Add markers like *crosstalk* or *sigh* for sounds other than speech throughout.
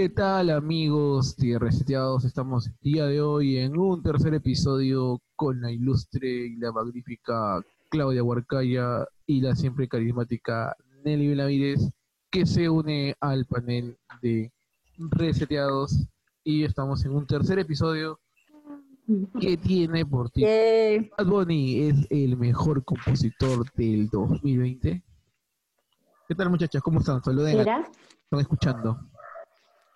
¿Qué tal amigos de Reseteados? Estamos el día de hoy en un tercer episodio con la ilustre y la magnífica Claudia Huarcaya y la siempre carismática Nelly Benavides que se une al panel de Reseteados y estamos en un tercer episodio que tiene por ti. Bad Bunny es el mejor compositor del 2020. ¿Qué tal muchachas? ¿Cómo están? Saluden. ¿Están escuchando?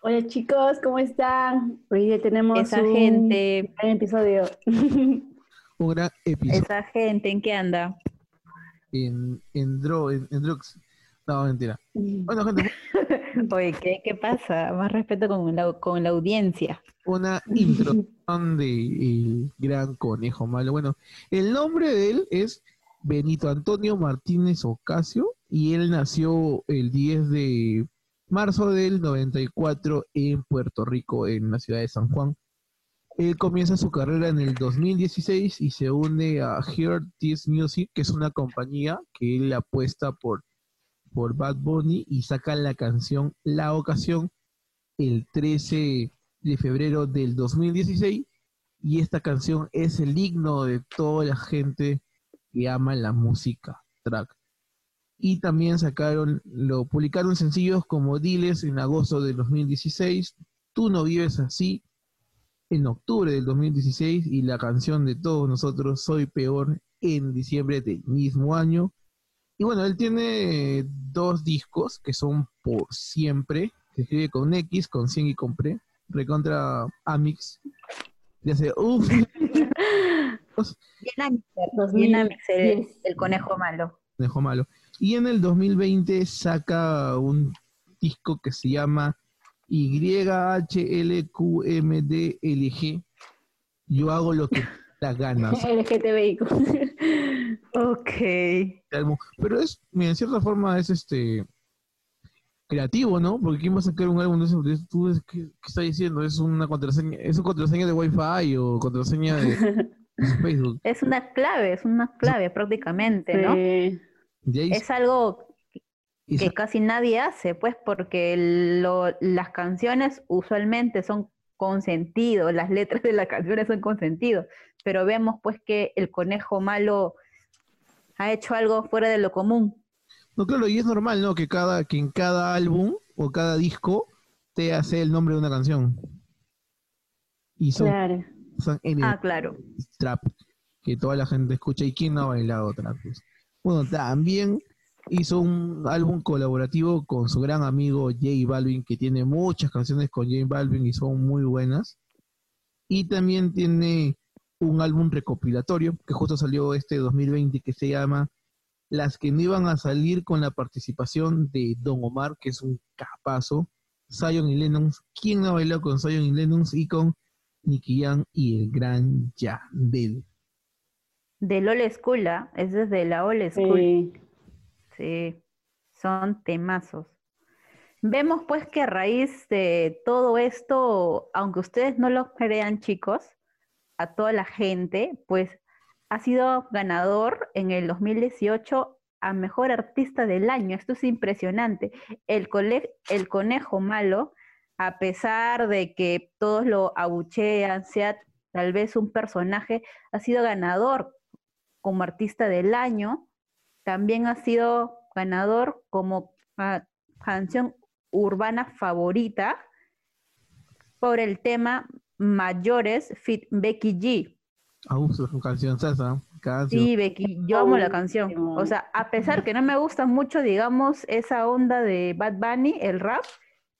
Hola chicos, ¿cómo están? Hoy día tenemos Esa un gente. gran episodio. *laughs* un gran episodio. Esa gente, ¿en qué anda? En, en, dro, en, drugs. No, mentira. Bueno, gente. *laughs* *laughs* Oye, ¿qué, ¿qué, pasa? Más respeto con la, con la audiencia. Una introducción de gran conejo malo. Bueno, el nombre de él es Benito Antonio Martínez Ocasio y él nació el 10 de marzo del 94 en Puerto Rico, en la ciudad de San Juan. Él comienza su carrera en el 2016 y se une a Hear This Music, que es una compañía que él apuesta por, por Bad Bunny y saca la canción La Ocasión el 13 de febrero del 2016. Y esta canción es el himno de toda la gente que ama la música track y también sacaron, lo publicaron sencillos como Diles en agosto del 2016, Tú no vives así en octubre del 2016 y la canción de todos nosotros Soy peor en diciembre del mismo año. Y bueno, él tiene dos discos que son por siempre, se escribe con X, con 100 y con Pre, recontra Amix. Ya sé, uff. Bien Amix, bien Amix el, el conejo malo. Conejo malo. Y en el 2020 saca un disco que se llama YHLQMDLG. Yo hago lo que *laughs* las ganas. *laughs* LGTBI. *laughs* ok. Pero es, en cierta forma es este creativo, ¿no? Porque quién va a sacar un álbum de eso, ¿tú qué, está diciendo? ¿Es una contraseña, es una contraseña de Wi-Fi o contraseña de Facebook? Es una clave, es una clave prácticamente, ¿no? Es algo que casi nadie hace, pues porque las canciones usualmente son con sentido, las letras de las canciones son con sentido, pero vemos pues que el conejo malo ha hecho algo fuera de lo común. No, claro, y es normal, ¿no? Que cada, que en cada álbum o cada disco te hace el nombre de una canción. Y son, claro. ah, claro. Trap, que toda la gente escucha. ¿Y quién no ha bailado trap? Pues? Bueno, también hizo un álbum colaborativo con su gran amigo J Balvin, que tiene muchas canciones con J Balvin y son muy buenas. Y también tiene un álbum recopilatorio que justo salió este 2020 que se llama Las que no iban a salir con la participación de Don Omar, que es un capazo, Zion y Lennon. ¿Quién no bailó con Zion y Lennon y con Nicky Young y el gran Yandel? Del old school, ¿ah? es desde la old school. Sí. son temazos. Vemos pues que a raíz de todo esto, aunque ustedes no lo crean chicos, a toda la gente, pues ha sido ganador en el 2018 a Mejor Artista del Año. Esto es impresionante. El, el conejo malo, a pesar de que todos lo abuchean, sea tal vez un personaje, ha sido ganador como artista del año. También ha sido ganador como ah, canción urbana favorita por el tema Mayores Fit Becky G. Ah, su canción salsa. Sí, Becky, yo amo la canción. O sea, a pesar que no me gusta mucho, digamos, esa onda de Bad Bunny, el rap,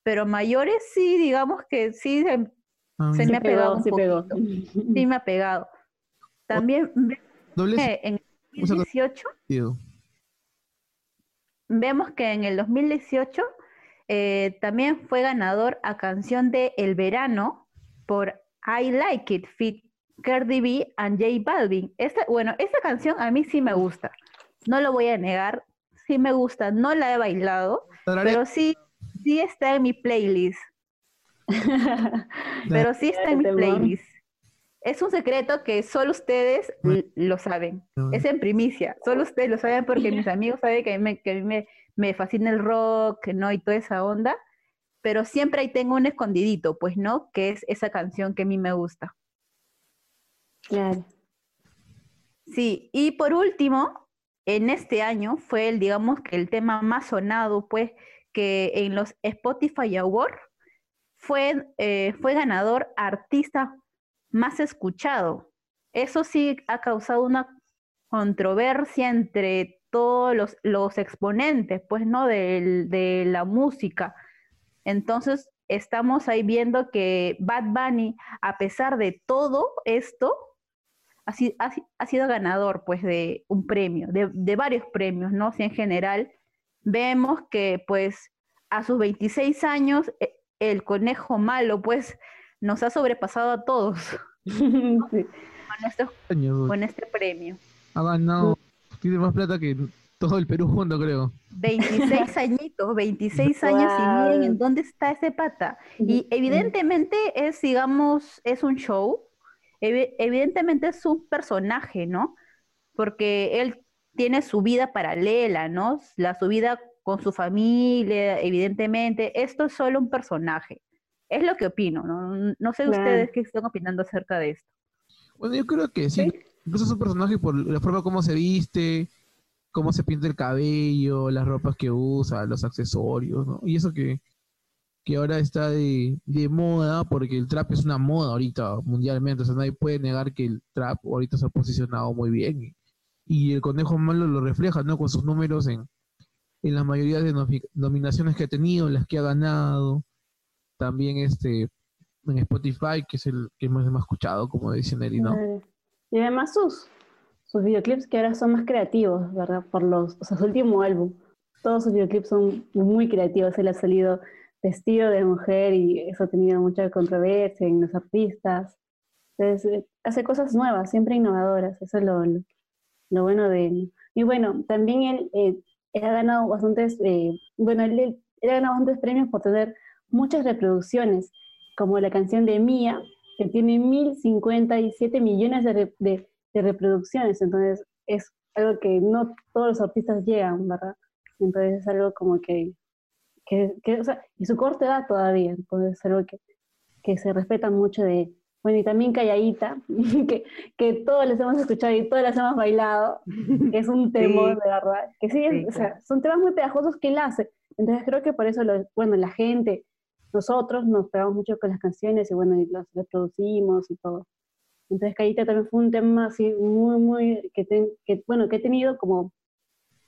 pero mayores sí, digamos que sí se, ah, me ha pegado un poquito. Sí me ha pegado. También eh, en el 2018 vemos que en el 2018 eh, también fue ganador a canción de El Verano por I Like It Fit Cardi B and J Balvin. Esta, bueno, esta canción a mí sí me gusta. No lo voy a negar. Sí me gusta. No la he bailado, pero sí, sí está en mi playlist. *laughs* pero sí está en mi playlist es un secreto que solo ustedes lo saben. Es en primicia. Solo ustedes lo saben porque *laughs* mis amigos saben que a mí, me, me, fascina el rock, ¿no? Y toda esa onda. pero siempre ahí tengo un escondidito, pues, ¿no? Que es esa canción que a mí me gusta. Claro. Sí, y por último, en este año fue el, digamos, que el tema más sonado, pues, que en los Spotify Awards fue, eh, fue ganador artista más escuchado. Eso sí ha causado una controversia entre todos los, los exponentes, pues, ¿no? De, de la música. Entonces, estamos ahí viendo que Bad Bunny, a pesar de todo esto, ha, ha, sido ganador, pues, de un premio, de, de varios premios, ¿no? Si en general vemos que, pues, a sus 26 años, e, el conejo malo, pues, nos ha sobrepasado a todos. *laughs* con, este premio. Ha ganado, tiene más plata que todo el Perú junto, creo. 26 *laughs* añitos, 26 años y miren en dónde está ese pata. Y evidentemente es, digamos, es un show, evidentemente es un personaje, ¿no? Porque él tiene su vida paralela, ¿no? La su vida con su familia, evidentemente. Esto es solo un personaje. Es lo que opino, ¿no? No sé ustedes qué están opinando acerca de esto. Bueno, yo creo que sí. Incluso es un personaje por la forma como se viste, cómo se pinta el cabello, las ropas que usa, los accesorios, ¿no? Y eso que, que ahora está de, de, moda, porque el trap es una moda ahorita mundialmente, o sea, nadie puede negar que el trap ahorita se ha posicionado muy bien. Y, el conejo malo lo refleja, ¿no? Con sus números en, en la mayoría de nominaciones que ha tenido, las que ha ganado. También este en Spotify, que es el que más hemos escuchado, como dicen él, ¿no? Y además sus, sus videoclips que ahora son más creativos, ¿verdad? Por los, o sea, su último álbum. Todos sus videoclips son muy creativos. Él ha salido vestido de mujer y eso ha tenido mucha controversia en los artistas. Entonces, eh, hace cosas nuevas, siempre innovadoras. Eso es lo, lo, bueno de él. Y bueno, también él, eh, ha ganado bastantes, eh, bueno, él, él ha ganado bastantes premios por tener muchas reproducciones como la canción de Mía, que tiene 1057 millones de, reproducciones, entonces es algo que no todos los artistas llegan, ¿verdad? Entonces es algo como que, que, o sea, y su corte da todavía, entonces es algo que, que se respeta mucho de, bueno, y también Calladita, *laughs* que, que todos les hemos escuchado y todos les hemos bailado, que es un tema de verdad, que sí, o sea, son temas muy pegajosos que él hace, entonces creo que por eso, lo, bueno, la gente, nosotros nos pegamos mucho con las canciones y bueno, y las reproducimos y todo. Entonces Callita también fue un tema así muy, muy, que, que bueno, que he tenido como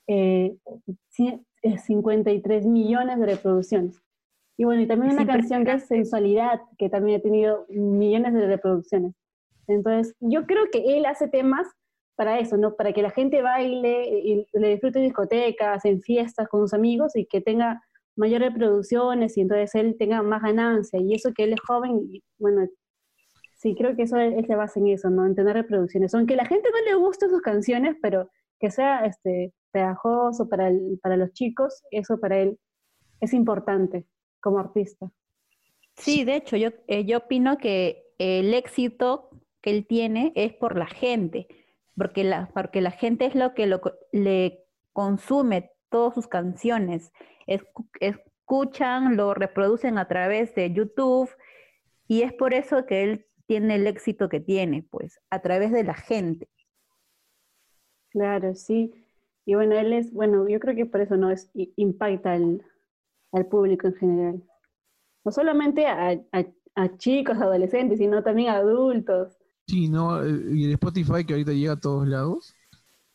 eh, 53 eh, millones de reproducciones. Y bueno, y también una canción que es Sensualidad, que también ha tenido millones de reproducciones. Entonces, yo creo que él hace temas para eso, ¿no? Para que la gente baile y le disfrute en discotecas, en fiestas con sus amigos y que tenga mayores reproducciones y entonces él tenga más ganancia. Y eso que él es joven, y, bueno, sí, creo que eso él, se basa en eso, ¿no? En tener reproducciones. Aunque la gente no le gusten sus canciones, pero que sea este, pegajoso para, para los chicos, eso para él es importante como artista. Sí, de hecho, yo, eh, yo opino que el éxito que él tiene es por la gente, porque la, porque la gente es lo que lo, le consume todas sus canciones escuchan, lo reproducen a través de YouTube y es por eso que él tiene el éxito que tiene, pues, a través de la gente. Claro, sí. Y bueno, él es, bueno, yo creo que por eso no es, impacta al, público en general. No solamente a, chicos, adolescentes, sino también a adultos. Sí, no, eh, y el Spotify que ahorita llega a todos lados,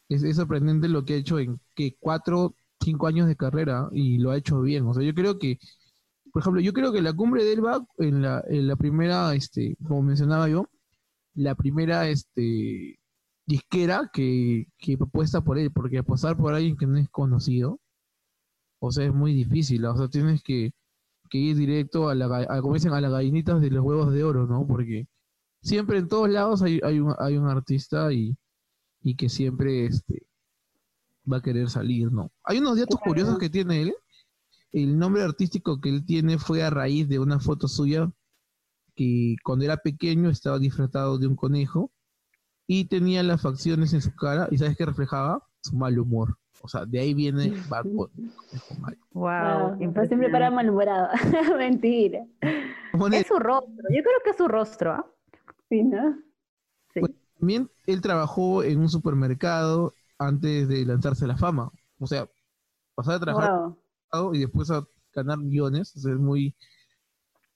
es, es sorprendente lo que ha hecho en que cuatro cinco años de carrera y lo ha hecho bien. O sea, yo creo que, por ejemplo, yo creo que la cumbre del BAC, en la, en la primera, este, como mencionaba yo, la primera este, disquera que, que propuesta por él, porque apostar por alguien que no es conocido, o sea, es muy difícil. O sea, tienes que, que ir directo a la, a, como dicen, a las gallinitas de los huevos de oro, ¿no? Porque siempre en todos lados hay, hay, un, hay un artista y, y que siempre este, va a querer salir, ¿no? Hay unos datos curiosos que tiene él. El nombre artístico que él tiene fue a raíz de una foto suya que cuando era pequeño estaba disfrazado de un conejo y tenía las facciones en su cara. ¿Y sabes qué reflejaba? su mal humor. O sea, de ahí viene Bad Bunny. Wow, wow siempre para malhumorado. *laughs* Mentira. Es su rostro, yo creo que es su rostro, ¿ah? Sí, ¿no? Sí. también él trabajó en un supermercado antes de lanzarse a la fama. O sea, pasar a trabajar y después a ganar millones. es muy.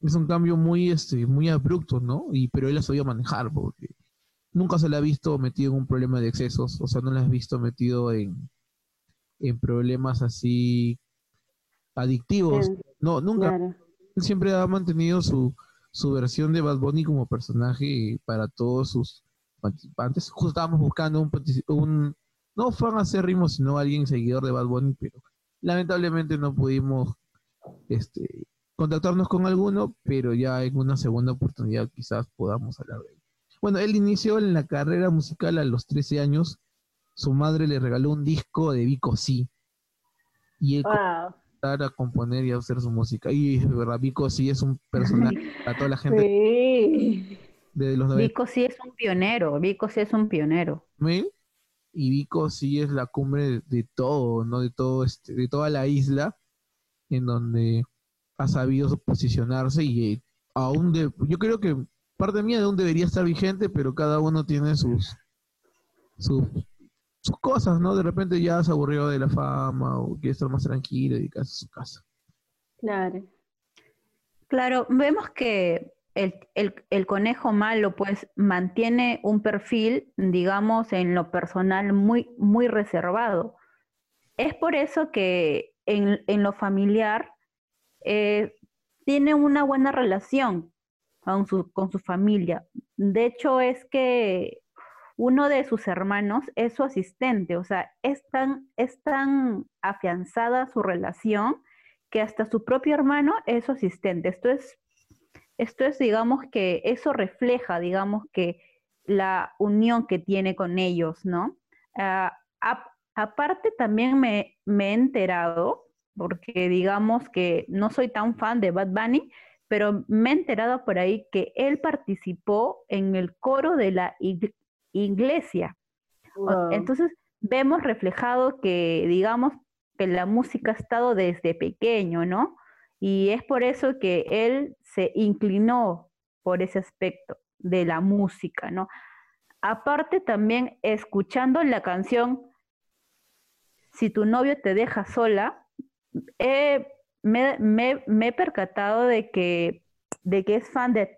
Es un cambio muy, este, muy abrupto, ¿no? Y, pero él la sabía manejar, porque nunca se le ha visto metido en un problema de excesos. O sea, no le has visto metido en, en problemas así adictivos. no, nunca. Él siempre ha mantenido su, su versión de Bad Bunny como personaje para todos sus participantes. Justo estábamos buscando un, un no fan acérrimo, sino alguien seguidor de Bad Bunny, pero lamentablemente no pudimos este, contactarnos con alguno, pero ya en una segunda oportunidad quizás podamos hablar de él. Bueno, él inició en la carrera musical a los 13 años su madre le regaló un disco de Vico Sí. Y él wow. a componer y a hacer su música. Y es verdad, Vico sí es un personaje *laughs* para toda la gente. Sí. De los Vico sí es un pionero, Vico sí es un pionero. Vico sí es la cumbre de, todo, ¿no? De todo este, de toda la isla, en donde ha sabido posicionarse y aún de, yo creo que parte mía de aún debería estar vigente, pero cada uno tiene sus, sus sus cosas, ¿no? De repente ya se aburrió de la fama o quiere estar más tranquilo y dedicarse a su casa. Claro. Claro, vemos que el, conejo malo pues mantiene un perfil, digamos, en lo personal muy, muy reservado. Es por eso que en, lo familiar eh, tiene una buena relación con su, con su familia. De hecho, es que uno de sus hermanos es su asistente, o sea, es tan, es tan afianzada su relación que hasta su propio hermano es su asistente. Esto es, esto es, digamos, que eso refleja, digamos, que la unión que tiene con ellos, ¿no? Ah, aparte, también me, me he enterado, porque digamos que no soy tan fan de Bad Bunny, pero me he enterado por ahí que él participó en el coro de la iglesia. Entonces, vemos reflejado que, digamos, que la música ha estado desde pequeño, ¿no? Y es por eso que él se inclinó por ese aspecto de la música, ¿no? Aparte también escuchando la canción Si tu novio te deja sola, me, he percatado de que, de que es fan de,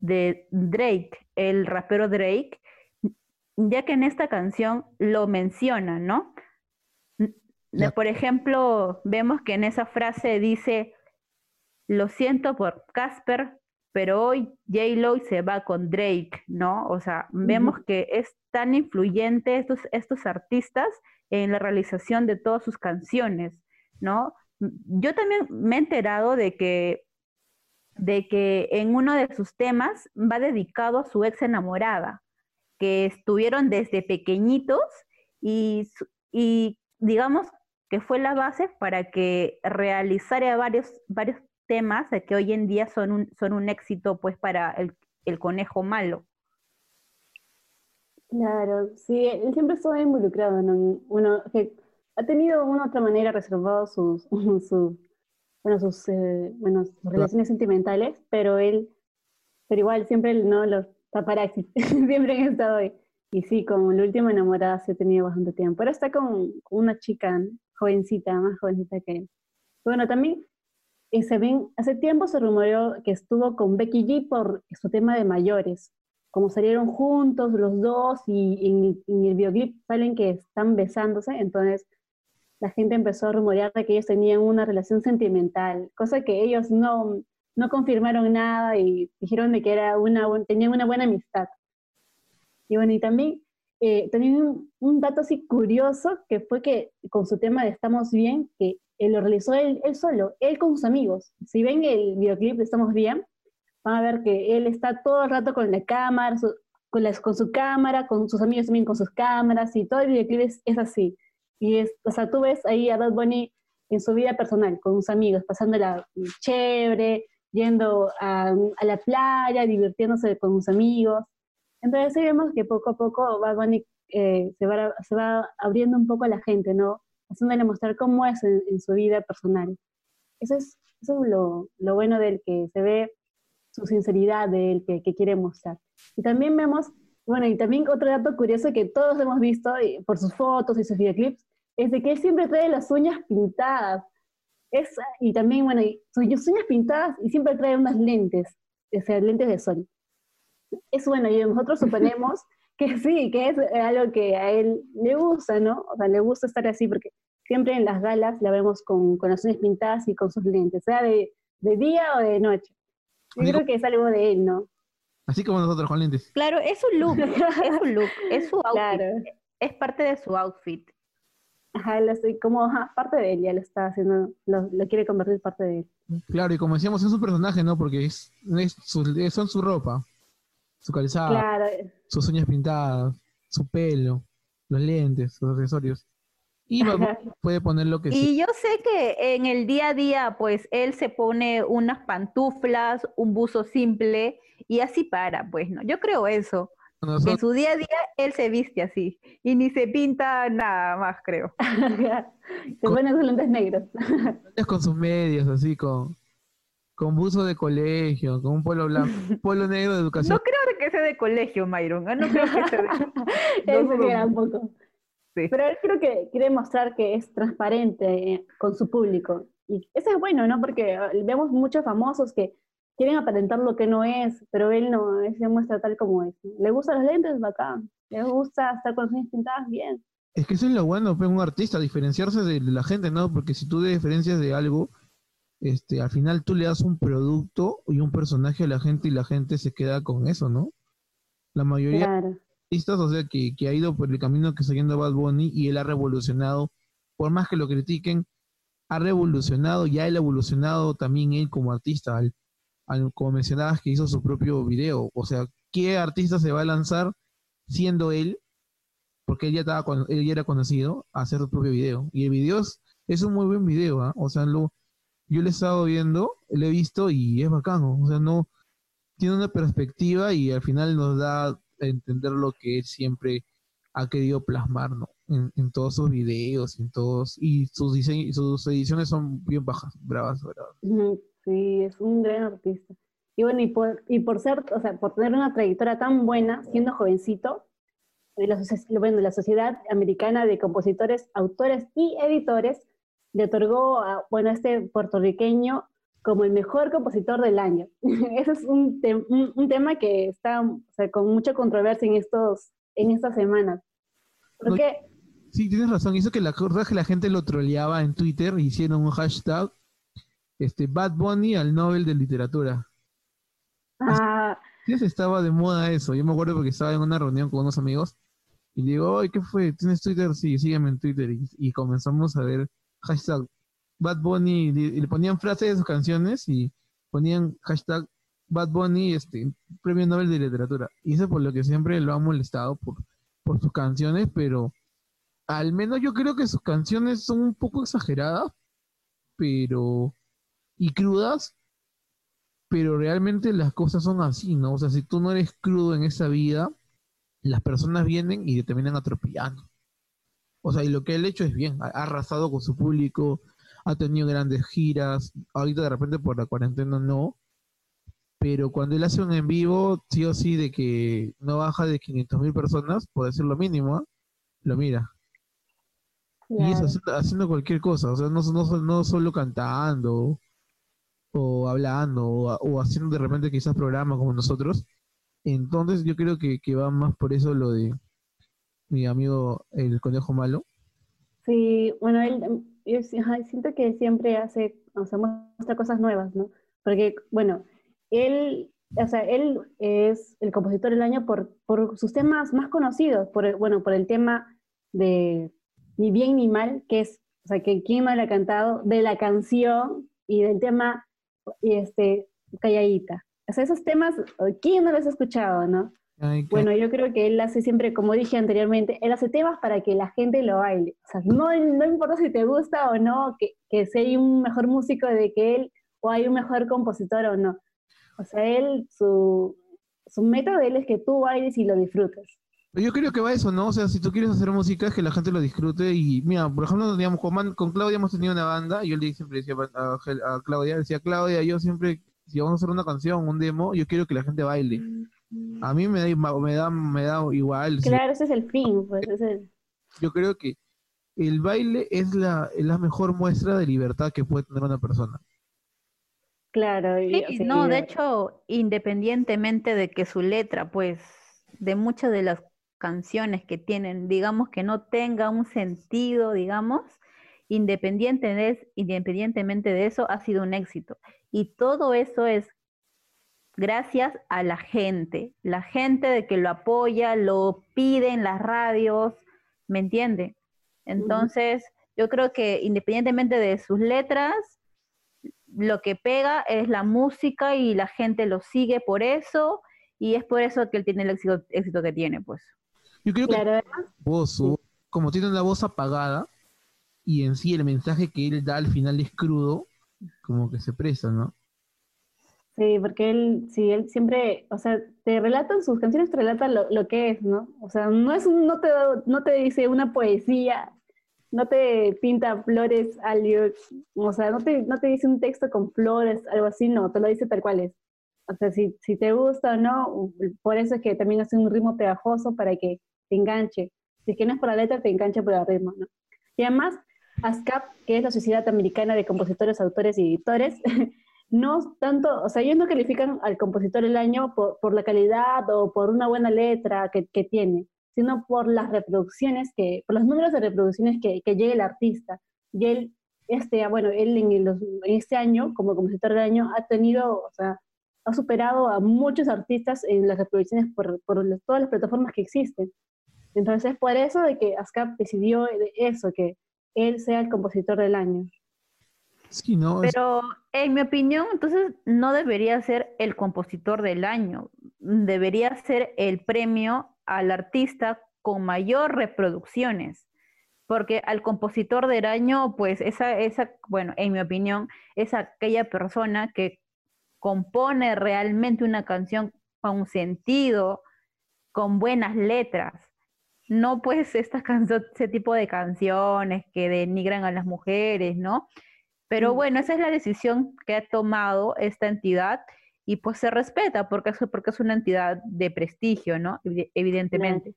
de Drake, el rapero Drake, ya que en esta canción lo menciona, ¿no? Por ejemplo, vemos que en esa frase dice, lo siento por Casper, pero hoy J. Lo se va con Drake, ¿no? O sea, vemos que es tan influyente estos, estos artistas en la realización de todas sus canciones, ¿no? Yo también me he enterado de que, de que en uno de sus temas va dedicado a su ex enamorada, que estuvieron desde pequeñitos y, y digamos que fue la base para que realizara varios, varios temas que hoy en día son un, son un éxito pues para el, el conejo malo. Claro, sí, él siempre estuvo involucrado en uno, que ha tenido de una u otra manera reservado sus, *laughs* sus, bueno, sus, eh, bueno, sus relaciones sentimentales, pero él, pero igual siempre no los paparazzi, *laughs* siempre han estado ahí. Y sí, con la última enamorada se ha tenido bastante tiempo. Ahora está con, una chica jovencita, más jovencita que él. Bueno, también eh, se ven, hace tiempo se rumoreó que estuvo con Becky G por su tema de mayores. Como salieron juntos los dos y en, el videoclip salen que están besándose, entonces la gente empezó a rumorear de que ellos tenían una relación sentimental, cosa que ellos no, no confirmaron nada y dijeron de que era una, tenían una buena amistad. Y bueno, y también, eh, un, dato así curioso, que fue que con su tema de Estamos Bien, que él lo realizó él, él solo, él con sus amigos. Si ven el videoclip de Estamos Bien, van a ver que él está todo el rato con la cámara, con, las, con su cámara, con sus amigos también con sus cámaras, y todo el videoclip es, es así. Y es, o sea, tú ves ahí a Bad Bunny en su vida personal, con sus amigos, pasándola chévere, yendo a, la playa, divirtiéndose con sus amigos. Entonces vemos que poco a poco Bad Bunny eh, se, va, se va abriendo un poco a la gente, ¿no? Haciéndole mostrar cómo es en, su vida personal. Eso es, eso es lo, lo, bueno del que se ve su sinceridad de él que, que, quiere mostrar. Y también vemos, bueno, y también otro dato curioso que todos hemos visto por sus fotos y sus videoclips, es de que él siempre trae las uñas pintadas. Es, y también, bueno, sus uñas pintadas y siempre trae unas lentes, o sea, lentes de sol. Es bueno, y nosotros suponemos *laughs* que sí, que es algo que a él le gusta, ¿no? O sea, le gusta estar así porque siempre en las galas la vemos con, con las uñas pintadas y con sus lentes, sea de, de día o de noche. Yo creo que es algo de él, ¿no? Así como nosotros con lentes. Claro, es un look, es un look, es su *laughs* outfit, es parte de su outfit. Ajá, como parte de él, ya lo está haciendo, lo, quiere convertir parte de él. Claro, y como decíamos, es un personaje, ¿no? Porque es, es son su ropa, su calzado, sus uñas pintadas, su pelo, los lentes, sus accesorios. Y puede poner lo que Y yo sé que en el día a día, pues él se pone unas pantuflas, un buzo simple y así para, pues, ¿no? Yo creo eso. En su día a día él se viste así y ni se pinta nada más, creo. *laughs* se pone sus lentes negros. con sus medias, así, con, con buzo de colegio, con un polo blanco, *laughs* polo negro de educación. No creo que sea de colegio, Myron. ¿eh? No creo que sea de... *laughs* *laughs* Eso queda un poco. Pero él creo que quiere mostrar que es transparente eh, con su público. Y eso es bueno, ¿no? Porque ah, vemos muchos famosos que quieren aparentar lo que no es, pero él no, él se muestra tal como es. Le gustan los lentes, bacán. Le gusta estar con sus uñas pintadas, bien. Es que eso es lo bueno, pues, un artista, diferenciarse de la gente, ¿no? Porque si tú te diferencias de algo, este, al final tú le das un producto y un personaje a la gente y la gente se queda con eso, ¿no? La mayoría de artistas, o sea, que, que, ha ido por el camino que está yendo Bad Bunny y él ha revolucionado, por más que lo critiquen, ha revolucionado, ya él ha evolucionado también él como artista, al, como mencionabas que hizo su propio video, o sea, ¿qué artista se va a lanzar siendo él? Porque él ya, estaba, él ya era conocido, a hacer su propio video. Y el video es, un muy buen video, ¿ah? o sea, lo, yo lo he estado viendo, lo he visto y es bacano. O sea, no tiene una perspectiva y al final nos da a entender lo que él siempre ha querido plasmar, ¿no? En, todos sus videos, en todos, y sus diseños, sus ediciones son bien bajas, bravas, bravas. Sí, es un gran artista. Y bueno, y por, y por ser, o sea, por tener una trayectoria tan buena, siendo jovencito, la, bueno, la Sociedad Americana de Compositores, Autores y Editores le otorgó a bueno, este puertorriqueño como el mejor compositor del año. *laughs* Ese es un, un, tema que está o sea, con mucha controversia en, estos, en estas semanas. Porque, sí, tienes razón. Hizo que la, que la gente lo troleaba en Twitter, hicieron un hashtag este, Bad Bunny al Nobel de Literatura. Ah. Sí, estaba de moda eso. Yo me acuerdo porque estaba en una reunión con unos amigos y digo, ¿qué fue? ¿Tienes Twitter? Sí, sígueme en Twitter. y comenzamos a ver hashtag Bad Bunny, le ponían frases de sus canciones y ponían hashtag Bad Bunny, este, premio Nobel de Literatura. Y eso por lo que siempre lo ha molestado por, por sus canciones, pero al menos yo creo que sus canciones son un poco exageradas, pero y crudas, pero realmente las cosas son así, ¿no? O sea, si tú no eres crudo en esa vida, las personas vienen y te terminan atropellando. O sea, y lo que él ha hecho es bien, ha arrasado con su público, ha tenido grandes giras, ahorita de repente por la cuarentena no, pero cuando él hace un en vivo, sí o sí, de que no baja de 500 mil personas, por decir lo mínimo, ¿ah? lo mira. Y eso, haciendo, cualquier cosa, o sea, no, no, no solo cantando o hablando o, haciendo de repente quizás programas como nosotros. Entonces yo creo que, que va más por eso lo de mi amigo el conejo malo. Sí, bueno, él, yo siento que siempre hace, o sea, muestra cosas nuevas, ¿no? Porque, bueno, él, o sea, él es el compositor del año por, por sus temas más conocidos, por, bueno, por el tema de Ni bien ni mal, que es, o sea, que quién me lo ha cantado, de la canción y del tema, y este, Calladita. O sea, esos temas, ¿quién no los ha escuchado, no? Bueno, yo creo que él hace siempre, como dije anteriormente, él hace temas para que la gente lo baile. O sea, no, no importa si te gusta o no, que, que si hay un mejor músico de que él o hay un mejor compositor o no. O sea, él, su, su método de él es que tú bailes y lo disfrutes. Yo creo que va eso, ¿no? O sea, si tú quieres hacer música, es que la gente lo disfrute. Y mira, por ejemplo, digamos, con, con Claudia hemos tenido una banda. Y yo le siempre decía a, a Claudia, decía, Claudia, yo siempre, si vamos a hacer una canción, un demo, yo quiero que la gente baile. A mí me da, me da, me da igual. Claro, ese es el fin, pues. Yo creo que el baile es la, la mejor muestra de libertad que puede tener una persona. Claro. no, de hecho, independientemente de que su letra, pues, de muchas de las canciones que tienen, digamos que no tenga un sentido, digamos, independiente de, independientemente de eso, ha sido un éxito. Y todo eso es gracias a la gente, la gente de que lo apoya, lo pide en las radios, ¿me entiende? Entonces, yo creo que independientemente de sus letras, lo que pega es la música y la gente lo sigue por eso, y es por eso que él tiene el éxito, éxito que tiene, pues. Yo creo que voz, como tiene una voz apagada, y en sí el mensaje que él da al final es crudo, como que se presta, ¿no? Sí, porque él, sí, él siempre, o sea, te relatan sus canciones, te relatan lo, lo que es, ¿no? O sea, no es no te, no te dice una poesía, no te pinta flores, algo, o sea, no te, no te dice un texto con flores, algo así, no, te lo dice tal cual es. O sea, si, si te gusta o no, por eso es que también hace un ritmo pegajoso para que te enganche. Si es que no es por la letra, te engancha por el ritmo, ¿no? Y además, ASCAP, que es la Sociedad Americana de Compositores, Autores y Editores, *laughs* no tanto, o sea, ellos no califican al compositor del año por, por la calidad o por una buena letra que, que, tiene, sino por las reproducciones, que, por los números de reproducciones que, que llega el artista. Y él, este, bueno, él en, en este año, como compositor del año, ha tenido, o sea, ha superado a muchos artistas en las reproducciones por, por todas las plataformas que existen. Entonces es por eso de que ASCAP decidió eso, que él sea el compositor del año. Sí, no, Pero en mi opinión, entonces no debería ser el compositor del año, debería ser el premio al artista con mayor reproducciones, porque al compositor del año, pues esa, esa, bueno, en mi opinión, es aquella persona que compone realmente una canción con sentido, con buenas letras no pues estas ese tipo de canciones que denigran a las mujeres, ¿no? Pero mm. bueno, esa es la decisión que ha tomado esta entidad y pues se respeta porque es, porque es una entidad de prestigio, ¿no? Evidentemente.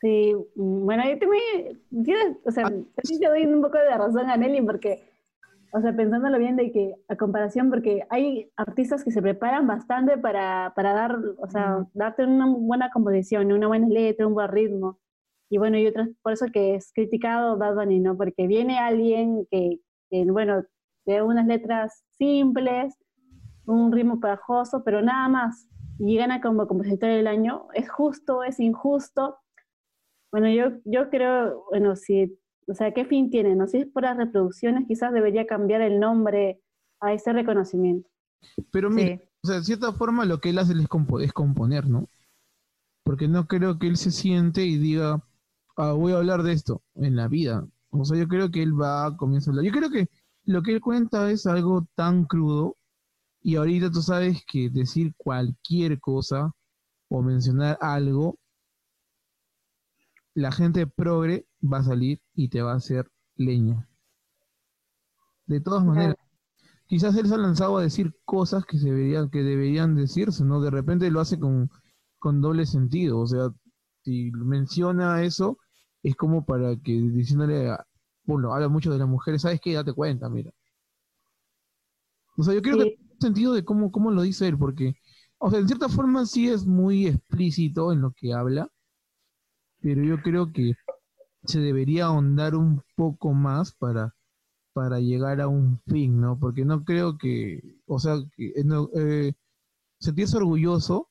Sí, mm, bueno, yo también, o sea, ah, yo doy un poco de razón a Nelly porque o sea, pensándolo bien de que, a comparación, porque hay artistas que se preparan bastante para, para dar, o sea, darte una buena composición, una buena letra, un buen ritmo. Y bueno, y otras, por eso que es criticado Bad Bunny, ¿no? Porque viene alguien que, que bueno, de unas letras simples, un ritmo pegajoso, pero nada más, y gana como compositor del año. ¿Es justo? ¿Es injusto? Bueno, yo, yo creo, bueno, si o sea, ¿qué fin tiene? No si es por las reproducciones, quizás debería cambiar el nombre a ese reconocimiento. Pero mire, o sea, de cierta forma lo que él hace es, componer, ¿no? Porque no creo que él se siente y diga, ah, voy a hablar de esto en la vida. O sea, yo creo que él va a comenzar a hablar. Yo creo que lo que él cuenta es algo tan crudo y ahorita tú sabes que decir cualquier cosa o mencionar algo la gente progre va a salir y te va a hacer leña. De todas maneras, quizás él se ha lanzado a decir cosas que, se deberían, que deberían decirse, ¿no? De repente lo hace con, con doble sentido, o sea, si menciona eso, es como para que diciéndole, a, bueno, habla mucho de las mujeres, ¿sabes qué? Date cuenta, mira. O sea, yo creo que que sentido de cómo, cómo lo dice él, porque, o sea, en cierta forma sí es muy explícito en lo que habla, pero yo creo que se debería ahondar un poco más para, para llegar a un fin, ¿no? Porque no creo que, o sea, que, eh, sentirse orgulloso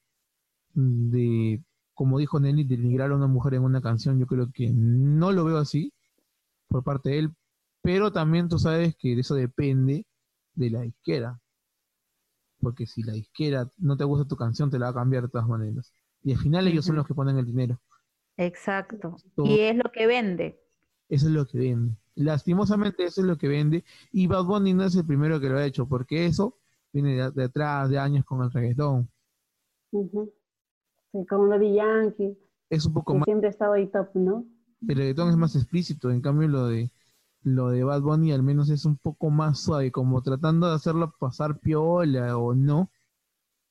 de, como dijo Nelly, de denigrar a una mujer en una canción, yo creo que no lo veo así por parte de él, pero también tú sabes que eso depende de la izquierda, porque si la izquierda no te gusta tu canción, te la va a cambiar de todas maneras. Y al final ellos son los que ponen el dinero. Exacto. Y es lo que vende. Eso es lo que vende. Lastimosamente eso es lo que vende. Y Bad Bunny no es el primero que lo ha hecho, porque eso viene de, atrás de años con el reggaetón. Sí, con Daddy Yankee. es un poco que más, siempre ha estado ahí top, ¿no? el reggaetón es más explícito, en cambio lo de lo de Bad Bunny al menos es un poco más suave, como tratando de hacerlo pasar piola o no,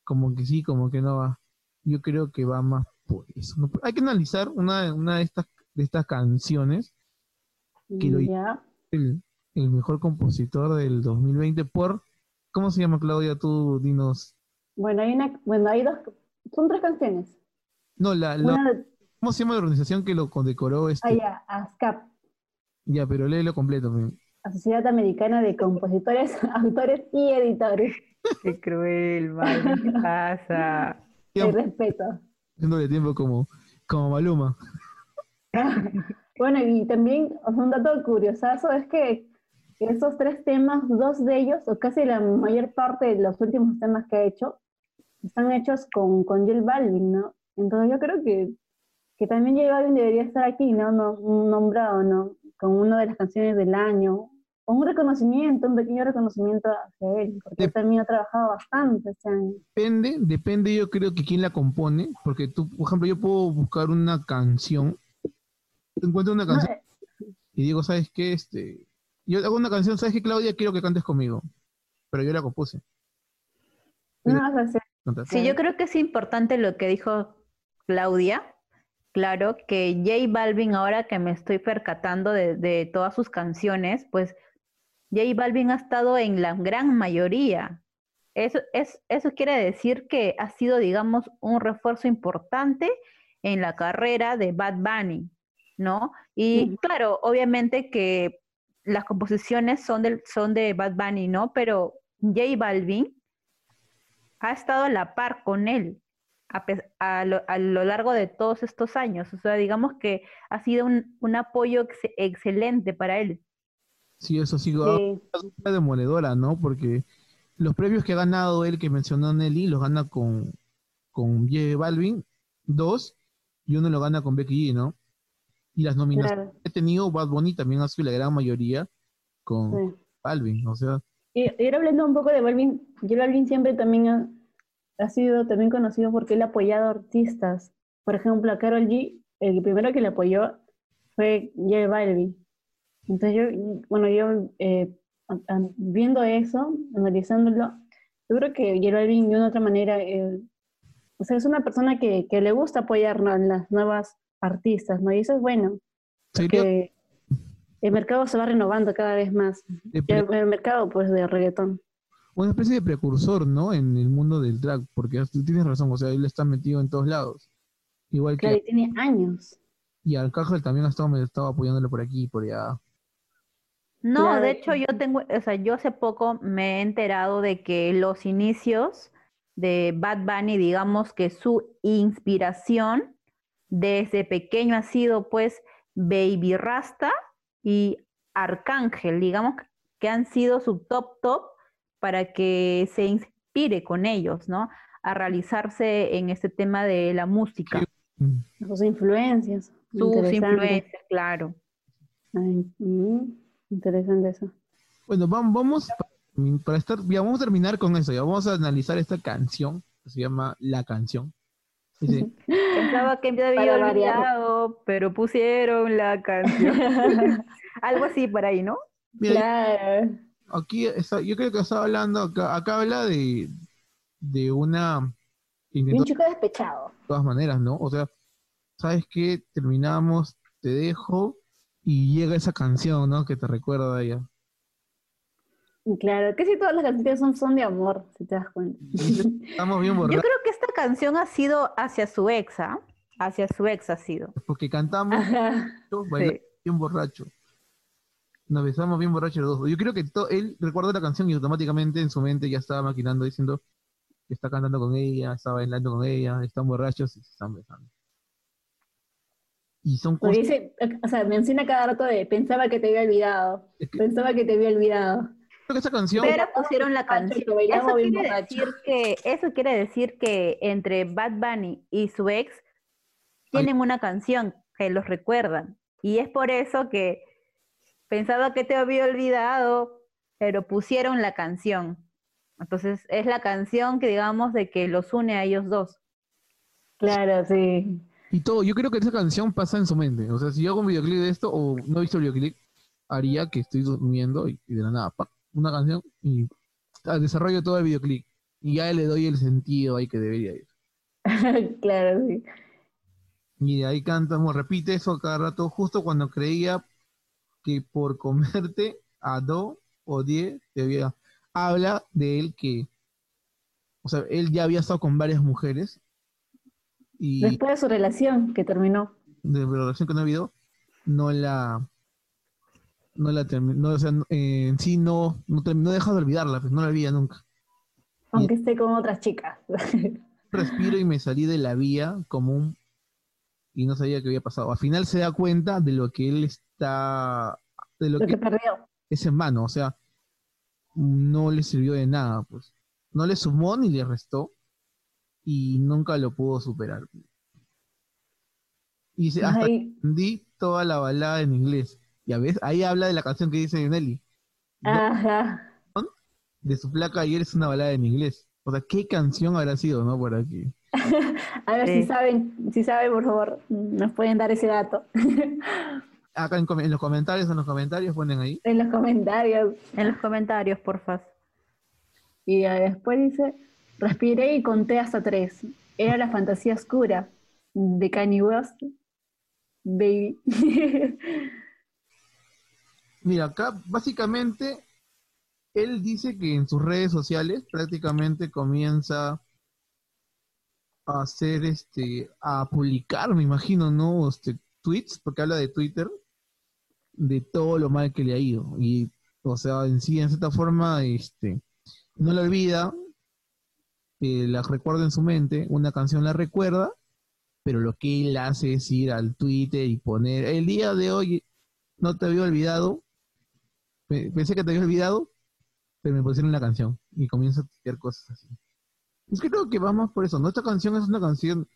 como que sí, como que no va. Yo creo que va más por eso. ¿no? Hay que analizar una, una de estas de estas canciones que lo el, el mejor compositor del 2020 por ¿cómo se llama Claudia? Tú dinos. Bueno, hay una, bueno, hay dos, son tres canciones. No, la, la- Una de, ¿cómo se llama la organización que lo condecoró este? ah, ya, ASCAP, Ya, pero léelo completo. la Sociedad Americana de Compositores, *laughs* Autores y Editores. Qué cruel, mal, ¿qué *laughs* pasa? De respeto. Haciéndole tiempo como, como Maluma. *laughs* Bueno, y también o sea, un dato curiosazo es que esos tres temas, dos de ellos, o casi la mayor parte de los últimos temas que ha hecho, están hechos con, con J Balvin, ¿no? Entonces yo creo que, que también J Balvin debería estar aquí, ¿no? no nombrado, ¿no? Con una de las canciones del año, con un reconocimiento, un pequeño reconocimiento hacia él, porque él Dep- también ha trabajado bastante este año. Depende, depende yo creo que quién la compone, porque tú, por ejemplo, yo puedo buscar una canción, encuentro una No, canción eh, y digo, ¿sabes qué? Este, yo hago una canción, ¿sabes qué, Claudia? Quiero que cantes conmigo, pero yo la compuse. no, o sea. Sí, yo creo que es importante lo que dijo Claudia. Claro, que J Balvin, ahora que me estoy percatando de, de todas sus canciones, pues J Balvin ha estado en la gran mayoría. Eso, es, eso quiere decir que ha sido, digamos, un refuerzo importante en la carrera de Bad Bunny, ¿no? Y claro, obviamente que las composiciones son, del, son de Bad Bunny, ¿no? Pero J Balvin ha estado a la par con él a, lo, a lo largo de todos estos años. O sea, digamos que ha sido un, un apoyo ex- excelente para él. Sí, eso sí, sí. una demoledora, ¿no? Porque los premios que ha ganado él, que mencionó Nelly, los gana con, con J Balvin, dos, y uno lo gana con Becky G, ¿no? Y las nominaciones Claro, que ha tenido Bad Bunny también ha sido la gran mayoría con sí. Balvin, o sea, Y, y ahora hablando un poco de Balvin, J Balvin siempre también ha, ha sido también conocido porque él ha apoyado artistas. Por ejemplo, a Karol G, el primero que le apoyó fue J Balvin. Entonces yo, bueno, yo eh, a- a- viendo eso, analizándolo, yo creo que J Balvin de una otra manera, eh, o sea, es una persona que, que le gusta apoyar ¿no? en las nuevas artistas, ¿no? Y eso es bueno, sería que el mercado se va renovando cada vez más. El, el mercado, pues, de reggaetón. una especie de precursor, ¿no? En el mundo del drag, porque tú tienes razón, o sea, él está metido en todos lados. Igual que Claro, y tiene años. y Arcángel también ha estado, me estaba apoyándole por aquí y por allá. No, Claro. de hecho yo tengo, o sea, yo hace poco me he enterado de que los inicios de Bad Bunny, digamos que su inspiración desde pequeño ha sido pues Baby Rasta y Arcángel, digamos que han sido su top top para que se inspire con ellos, ¿no? A realizarse en este tema de la música. Sus influencias. sus influencias, claro. Ay, mm, interesante eso. Bueno, vamos, vamos pa- para estar, ya vamos a terminar con eso, ya vamos a analizar esta canción que se llama La Canción. Dice, *laughs* Pensaba que me había Para variar. olvidado, pero pusieron la canción. *laughs* Algo así por ahí, ¿no? mira, claro. aquí está- yo creo que está hablando, acá, acá habla de, de una un chico despechado. de todas maneras, ¿no? O sea, ¿sabes qué? Terminamos, te dejo y llega esa canción, ¿no? Que te recuerda a ella. Claro, que si todas las canciones son, son de amor, si te das cuenta. Estamos bien Yo borrachos creo que esta canción ha sido hacia su ex, ¿ah? Hacia su ex ha sido. porque cantamos, bailamos Sí. bien borracho. Nos besamos bien borrachos los dos. Yo creo que él recuerda la canción y automáticamente en su mente ya estaba maquinando diciendo que está cantando con ella, está bailando con ella, están borrachos y se están besando. Y son cosas dice, o sea, menciona cada rato de pensaba que te había olvidado. es que- Pensaba que te había olvidado. Creo que esa canción Pero pusieron la canción. Eso quiere, decir que, eso quiere decir que entre Bad Bunny y su ex tienen una canción que los recuerdan. Y es por eso que pensaba que te había olvidado, pero pusieron la canción. Entonces es la canción que digamos de que los une a ellos dos. Claro, sí. Y todo, yo creo que esa canción pasa en su mente. O sea, si yo hago un videoclip de esto o no he visto el videoclip, haría que estoy durmiendo y, de la nada, una canción y desarrollo todo el videoclip. Y ya le doy el sentido ahí que debería ir. *laughs* claro, sí. Y de ahí cantamos, repite eso cada rato, justo cuando creía que por comerte a do o die te había... Habla de él que, o sea, él ya había estado con varias mujeres Después de su relación que terminó. De la relación que no ha habido, no la. No la terminó. o sea, en sí no, no, terminó, deja de olvidarla, pues no la olvida nunca. Aunque esté con otras chicas. *laughs* Respiro y me salí de la vía común y no sabía qué había pasado. Al final se da cuenta de lo que él está. De lo, que, perdió. Es en vano, o sea, no le sirvió de nada, pues. No le sumó ni le restó y nunca lo pudo superar. Y hasta entendí toda la balada en inglés. Ya ves, ahí habla de la canción que dice Nelly. Ajá. De su placa ayer es una balada en inglés. O sea, ¿qué canción habrá sido, no? Por aquí. *laughs* A ver si saben, si saben, por favor, nos pueden dar ese dato. *laughs* Acá en, los comentarios, en los comentarios ponen ahí. En los comentarios. En los comentarios, porfa. Y después dice, Respiré y conté hasta tres. Era la fantasía oscura de Kanye West. Baby. *laughs* Mira, acá básicamente él dice que en sus redes sociales prácticamente comienza a hacer este, a publicar, me imagino, ¿no? Este, tweets, porque habla de Twitter, de todo lo mal que le ha ido. Y, o sea, en sí, en cierta forma, este, no lo olvida, la recuerda en su mente, una canción la recuerda, pero lo que él hace es ir al Twitter y poner, el día de hoy no te había olvidado, pensé que te había olvidado, pero me pusieron la canción y comienza a hacer cosas así. Es que creo que vamos por eso, Nuestra canción es una canción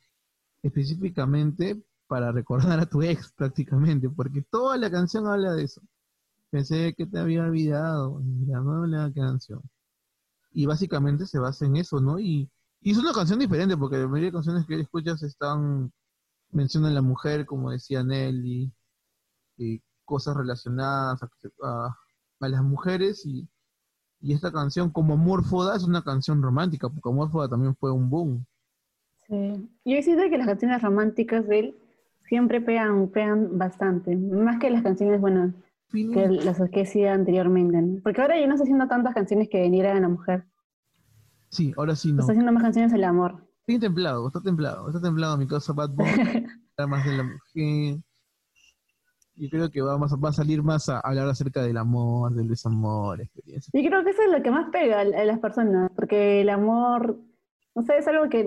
específicamente para recordar a tu ex *laughs* prácticamente, porque toda la canción habla de eso. Pensé que te había olvidado, mira, no la canción y básicamente se basa en eso, ¿no? Y, y es una canción diferente porque la mayoría de canciones que escuchas están mencionan a la mujer, como decía Nelly, y cosas relacionadas a, las mujeres y, y, esta canción como Amorfoda es una canción romántica, porque Amorfoda también fue un boom. Sí, yo siento que las canciones románticas de él siempre pegan, pegan bastante, más que las canciones, bueno, que las que hacía anteriormente, Porque ahora ya no está haciendo tantas canciones que vinieran a la mujer. Sí, ahora sí no. Está haciendo más canciones del amor. Está templado, está templado, está templado mi cosa Bad Boy, *laughs* más de la mujer. Y creo que va, va a salir más a hablar acerca del amor, del desamor, experiencia. Y creo que eso es lo que más pega a las personas, porque el amor, no sé, es algo que,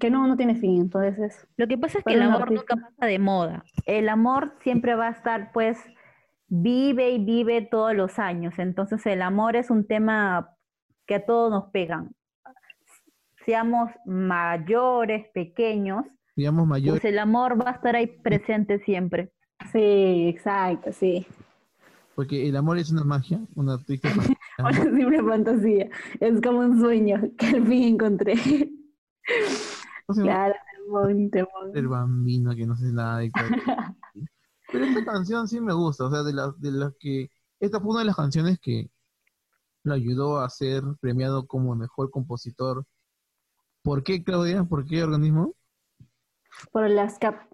que no, no tiene fin, entonces Lo que pasa es que el amor nunca pasa de moda. El amor siempre va a estar, pues, vive y vive todos los años. Entonces el amor es un tema que a todos nos pegan. Seamos mayores, pequeños, Seamos mayores. pues el amor va a estar ahí presente siempre. Sí, exacto, sí. Porque el amor es una magia, una triste *laughs* una simple fantasía. Es como un sueño que al fin encontré. claro, el bambino que no sé nada de *laughs* Pero esta canción sí me gusta, o sea, de las de las que esta fue una de las canciones que lo ayudó a ser premiado como mejor compositor. ¿Por qué, Claudia? ¿Por qué organismo? Por las CAP.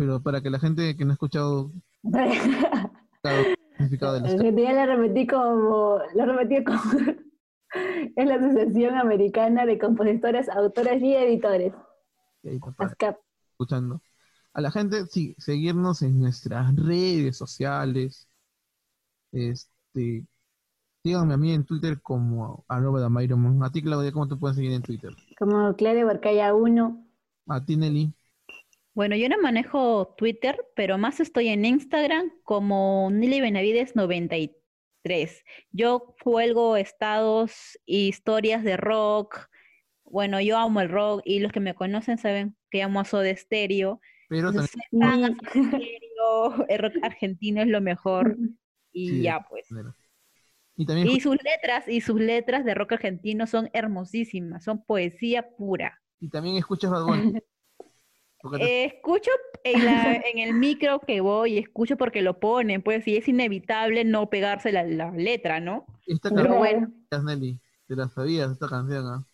Pero para que la gente que no ha escuchado *laughs* el significado de las. Ya lo repetí como, lo repetí como *laughs* es la Asociación Americana de Compositores, Autores y Editores. Las CAP. Escuchando a la gente, sí, seguirnos en nuestras redes sociales. Este, síganme a mí en Twitter como arroba de A ti, Claudia, ¿cómo te pueden seguir en Twitter? Como Claudia Barcaya 1. A ti, Nelly. Bueno, yo no manejo Twitter, pero más estoy en Instagram como Nelly Benavides 93. Yo cuelgo estados y historias de rock. Bueno, yo amo el rock y los que me conocen saben que amo a Soda Stereo. Pero también... el rock argentino es lo mejor y ya pues. Y, sus letras y sus letras de rock argentino son hermosísimas, son poesía pura. Y también escuchas Bad Bunny. *laughs* Eh, escucho *laughs* en, el micro que voy, escucho porque lo ponen, pues si es inevitable no pegarse la, letra, ¿no? Esta Pero bueno. Nelly, ¿te la sabías esta canción? ¿ah?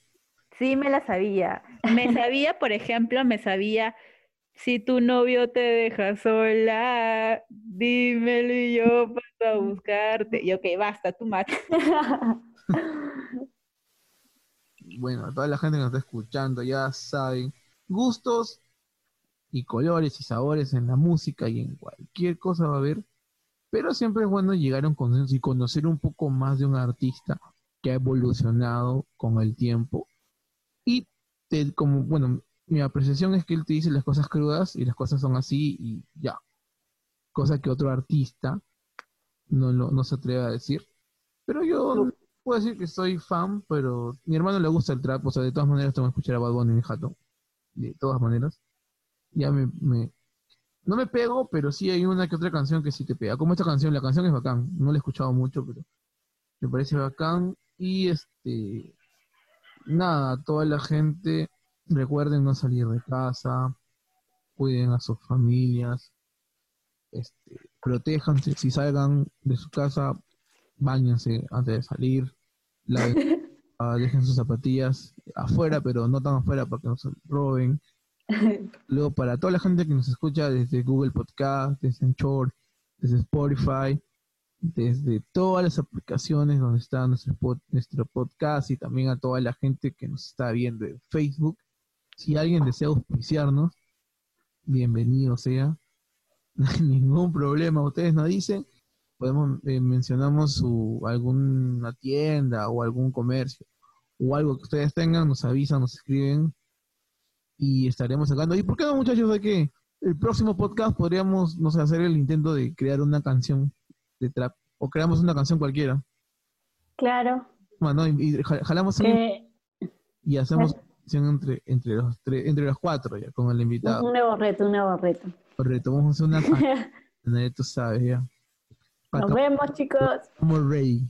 Sí, me la sabía. Me sabía, por ejemplo, me sabía, si tu novio te deja sola, dímelo y yo paso a buscarte. Y ok, basta, tú más. *laughs* bueno, toda la gente que nos está escuchando ya saben, gustos y colores y sabores en la música y en cualquier cosa va a haber, pero siempre es bueno llegar a un consenso y conocer un poco más de un artista que ha evolucionado con el tiempo. Y como, bueno, mi apreciación es que él te dice las cosas crudas y las cosas son así y ya. Cosa que otro artista no, no se atreve a decir. Pero yo puedo decir que soy fan, pero mi hermano le gusta el trap, o sea, de todas maneras tengo que escuchar a Bad Bunny y mi jato. De todas maneras ya me, no me pego, pero sí hay una que otra canción que sí te pega. Como esta canción, la canción es bacán, no la he escuchado mucho, pero me parece bacán. Y este, nada, toda la gente, recuerden no salir de casa, cuiden a sus familias, este, protéjanse, si salgan de su casa, bañense antes de salir, *laughs* ah, dejen sus zapatillas afuera, pero no tan afuera para que no se roben *laughs* Luego, para toda la gente que nos escucha desde Google Podcast, desde Anchor, desde Spotify, desde todas las aplicaciones donde está nuestro, podcast y también a toda la gente que nos está viendo en Facebook. Si alguien desea auspiciarnos, bienvenido sea. *laughs* No hay ningún problema. Ustedes nos dicen, podemos eh, mencionamos su, alguna tienda o algún comercio o algo que ustedes tengan, nos avisan, nos escriben y estaremos sacando. ¿Y por qué no, muchachos? De que el próximo podcast podríamos, no sé, hacer el intento de crear una canción de trap o creamos una canción cualquiera. Claro. Bueno, y, jalamos y hacemos una canción entre, entre, los tres, entre los cuatro ya, con el invitado. Un nuevo reto, un nuevo reto. Reto, vamos a hacer una canción, *laughs* tú sabes ya. Nos vemos, chicos. Como rey.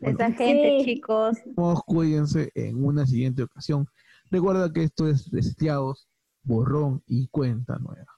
Esa gente, chicos. Cuídense en una siguiente ocasión. Recuerda que esto es Reseteados, Borrón y Cuenta Nueva.